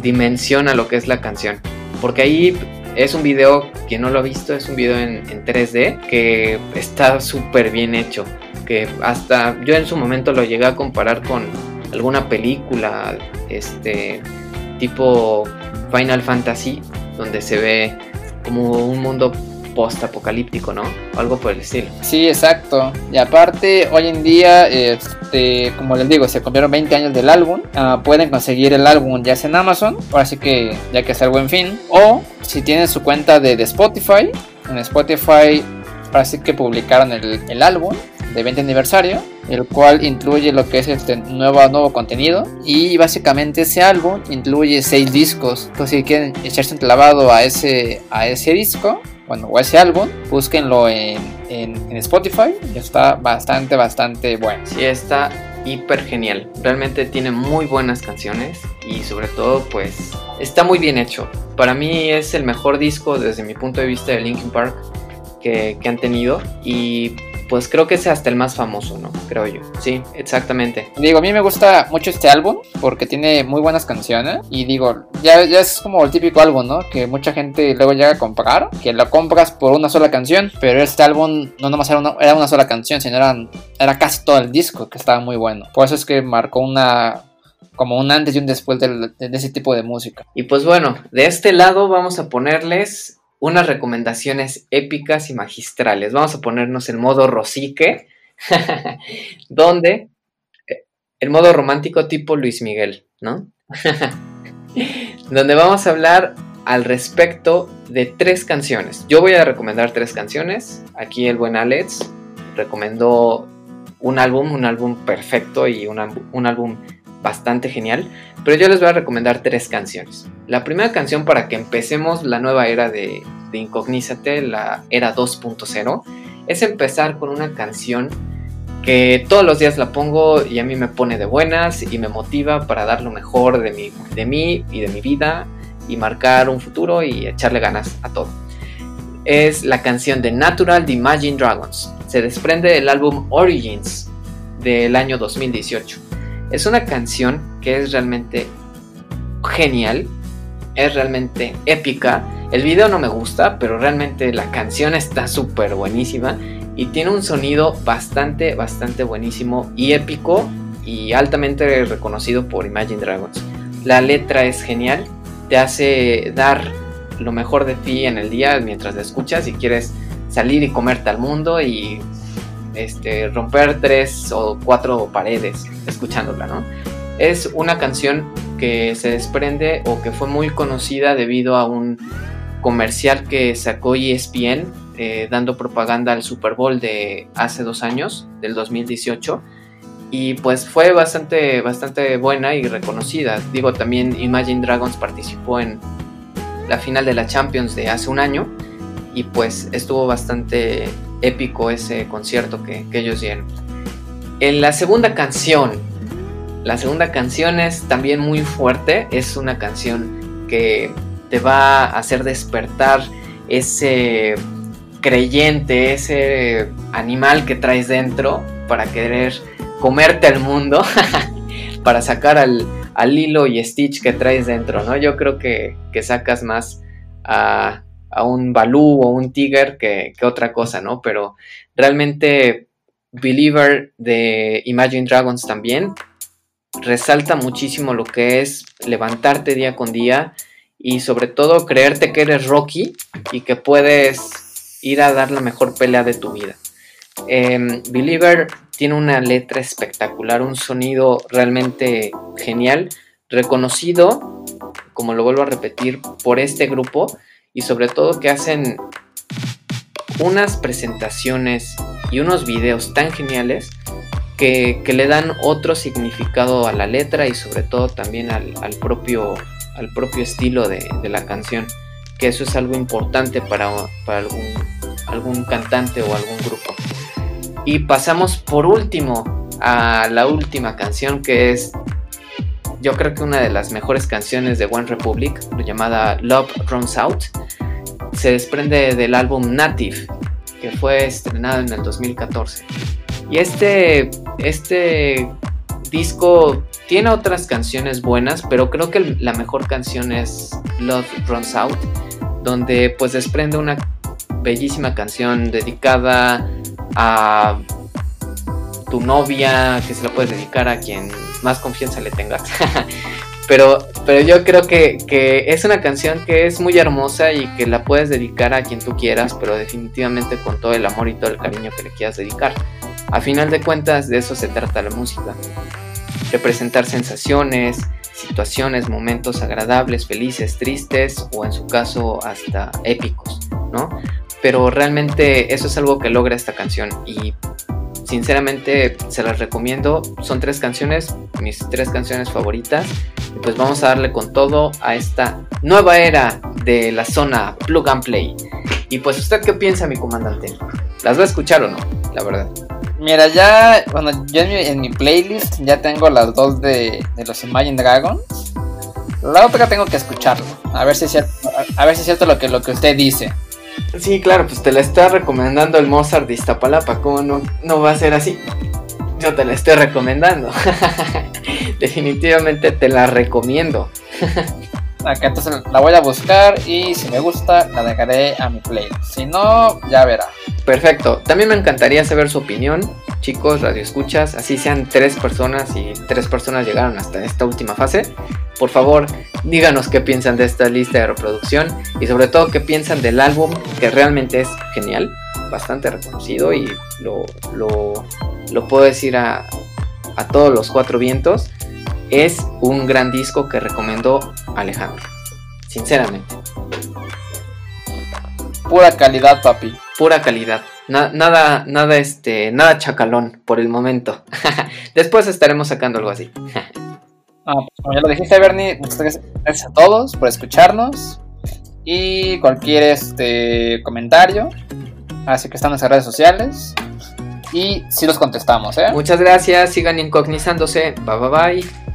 dimensión a lo que es la canción. Porque ahí es un video, quien no lo ha visto, es un video en, 3D que está súper bien hecho. Que hasta yo en su momento lo llegué a comparar con alguna película, este, tipo Final Fantasy, donde se ve como un mundo post-apocalíptico, ¿no? algo por el estilo. Sí, exacto. Y aparte, hoy en día, este, como les digo, se cumplieron 20 años del álbum. Ah, pueden conseguir el álbum ya sea en Amazon, así que ya que es el buen fin. O si tienen su cuenta de, Spotify, en Spotify, así que publicaron el, el álbum de 20 aniversario, el cual incluye lo que es este nuevo, nuevo contenido. Y básicamente ese álbum incluye 6 discos. Entonces, si quieren echarse un clavado a ese, a ese disco, bueno, o ese álbum, búsquenlo en, en, Spotify. Está bastante, bastante bueno. Sí, está hiper genial. Realmente tiene muy buenas canciones y sobre todo pues está muy bien hecho. Para mí es el mejor disco desde mi punto de vista de Linkin Park que, han tenido y pues creo que es hasta el más famoso, ¿no? Creo yo. Sí, exactamente. Digo, a mí me gusta mucho este álbum porque tiene muy buenas canciones. Y digo, ya, ya es como el típico álbum, ¿no? Que mucha gente luego llega a comprar, que lo compras por una sola canción. Pero este álbum no nomás era una, era una sola canción, sino eran, era casi todo el disco, que estaba muy bueno. Por eso es que marcó una como un antes y un después de, de, ese tipo de música. Y pues bueno, de este lado vamos a ponerles unas recomendaciones épicas y magistrales. Vamos a ponernos en modo rosique, <laughs> donde eh, el modo romántico tipo Luis Miguel, ¿no? <laughs> donde vamos a hablar al respecto de tres canciones. Yo voy a recomendar tres canciones. Aquí el buen Alex recomendó un álbum, un álbum perfecto y un, un álbum bastante genial, pero yo les voy a recomendar tres canciones. La primera canción para que empecemos la nueva era de, de Incognízate, la era 2.0, es empezar con una canción que todos los días la pongo y a mí me pone de buenas y me motiva para dar lo mejor de mí, de mí y de mi vida y marcar un futuro y echarle ganas a todo. Es la canción de Natural de Imagine Dragons. Se desprende del álbum Origins del año 2018. Es una canción que es realmente genial, es realmente épica. El video no me gusta, pero realmente la canción está súper buenísima y tiene un sonido bastante, bastante buenísimo y épico y altamente reconocido por Imagine Dragons. La letra es genial, te hace dar lo mejor de ti en el día mientras la escuchas y quieres salir y comerte al mundo y este, romper tres o cuatro paredes escuchándola, ¿no? Es una canción que se desprende o que fue muy conocida debido a un comercial que sacó ESPN eh, dando propaganda al Super Bowl de hace dos años, del 2018. Y pues fue bastante, bastante buena y reconocida. Digo, también Imagine Dragons participó en la final de la Champions de hace un año y pues estuvo bastante épico ese concierto que, ellos dieron. En la segunda canción, la segunda canción es también muy fuerte, es una canción que te va a hacer despertar ese creyente, ese animal que traes dentro para querer comerte al mundo, <laughs> para sacar al, al Lilo y Stitch que traes dentro, ¿no? Yo creo que, que sacas más a, a un Balú o un Tiger que, otra cosa, ¿no? Pero realmente Believer de Imagine Dragons también resalta muchísimo lo que es levantarte día con día y sobre todo creerte que eres Rocky y que puedes ir a dar la mejor pelea de tu vida. Em, Believer tiene una letra espectacular, un sonido realmente genial, reconocido, como lo vuelvo a repetir, por este grupo y sobre todo que hacen unas presentaciones y unos videos tan geniales que, le dan otro significado a la letra y sobre todo también al, propio, al propio estilo de, la canción, que eso es algo importante para, para algún, algún cantante o algún grupo. Y pasamos por último a la última canción que es yo creo que una de las mejores canciones de One Republic, llamada Love Runs Out. se desprende del álbum Native, que fue estrenado en el 2014. Y este, este disco tiene otras canciones buenas, pero creo que la mejor canción es Love Runs Out, donde pues desprende una bellísima canción dedicada a tu novia, que se la puedes dedicar a quien más confianza le tengas. <laughs> pero, pero yo creo que, que, es una canción que es muy hermosa y que la puedes dedicar a quien tú quieras, pero definitivamente con todo el amor y todo el cariño que le quieras dedicar. A final de cuentas, de eso se trata la música. Representar sensaciones, situaciones, momentos agradables, felices, tristes o en su caso hasta épicos, ¿no? Pero realmente eso es algo que logra esta canción y sinceramente se las recomiendo. Son tres canciones, mis tres canciones favoritas. Y pues vamos a darle con todo a esta nueva era de la zona Plug and Play. Y pues usted qué piensa, mi comandante? ¿Las va a escuchar o no? La verdad. Mira, ya, bueno, yo en mi, playlist ya tengo las dos de, los Imagine Dragons. La otra tengo que escucharlo, a ver si es cierto, a, ver si es cierto lo que, lo que usted dice. Sí, claro, pues te la está recomendando el Mozart de Iztapalapa, ¿cómo no, no va a ser así? Yo te la estoy recomendando. <laughs> Definitivamente te la recomiendo. <laughs> Acá entonces la voy a buscar y si me gusta la dejaré a mi playlist. Si no, ya verá. Perfecto. También me encantaría saber su opinión, chicos, radio escuchas, así sean tres personas y tres personas llegaron hasta esta última fase. Por favor, díganos qué piensan de esta lista de reproducción y sobre todo qué piensan del álbum que realmente es genial, bastante reconocido y lo, lo, puedo decir a, a todos los cuatro vientos. Es un gran disco que recomendó Alejandro, sinceramente. Pura calidad, papi pura calidad. Nada, nada, este, nada chacalón por el momento. <laughs> Después estaremos sacando algo así. <laughs> Ah, pues como ya lo dijiste, Bernie, muchas gracias a todos por escucharnos. Y cualquier este comentario, así que están en nuestras redes sociales. Y si los contestamos, ¿eh? Muchas gracias, sigan incognizándose. Bye bye bye.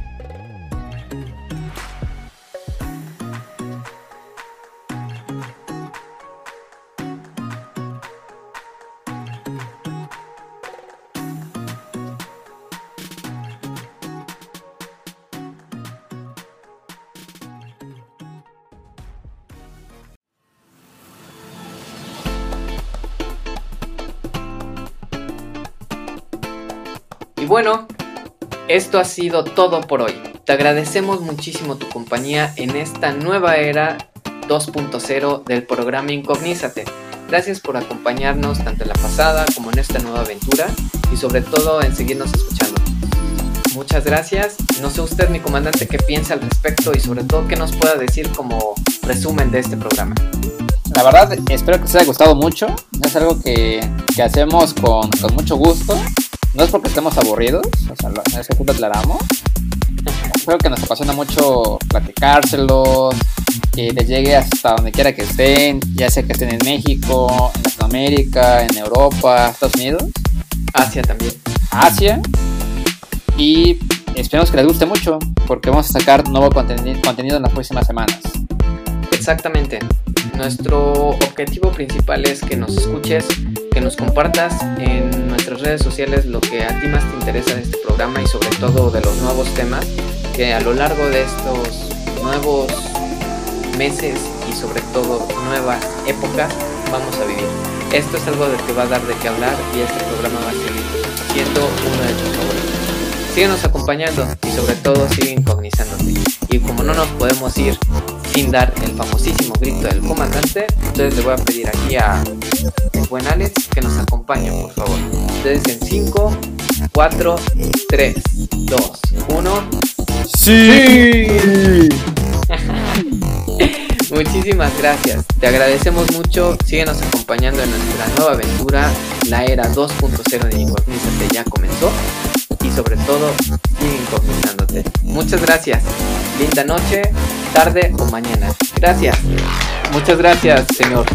Bueno, esto ha sido todo por hoy. Te agradecemos muchísimo tu compañía en esta nueva era 2.0 del programa Incognízate. Gracias por acompañarnos tanto en la pasada como en esta nueva aventura y sobre todo en seguirnos escuchando. Muchas gracias. No sé usted, mi comandante, qué piensa al respecto y sobre todo qué nos pueda decir como resumen de este programa. La verdad, espero que os haya gustado mucho. Es algo que, hacemos con mucho gusto no es porque estemos aburridos, o sea, es que lo aclaramos. Creo que nos apasiona mucho platicárselos, que les llegue hasta donde quiera que estén, ya sea que estén en México, en Latinoamérica, en Europa, Estados Unidos. Asia también. Asia. Y esperemos que les guste mucho, porque vamos a sacar nuevo contenido en las próximas semanas. Exactamente. Nuestro objetivo principal es que nos escuches, que nos compartas en nuestras redes sociales lo que a ti más te interesa de este programa y sobre todo de los nuevos temas que a lo largo de estos nuevos meses y sobre todo nuevas épocas vamos a vivir. Esto es algo de que va a dar de qué hablar y este programa va a seguir siendo uno de tus. Síguenos acompañando y sobre todo sigue incognizándote. Y como no nos podemos ir sin dar el famosísimo grito del comandante, entonces le voy a pedir aquí a el buen Alex que nos acompañe, por favor. Entonces en 5, 4, 3, 2, 1. ¡Sí! <laughs> Muchísimas gracias, te agradecemos mucho, síguenos acompañando en nuestra nueva aventura, la era 2.0 de Incognizate ya comenzó y sobre todo sigue incognizándote. Muchas gracias, linda noche, tarde o mañana. Gracias. Muchas gracias, señor.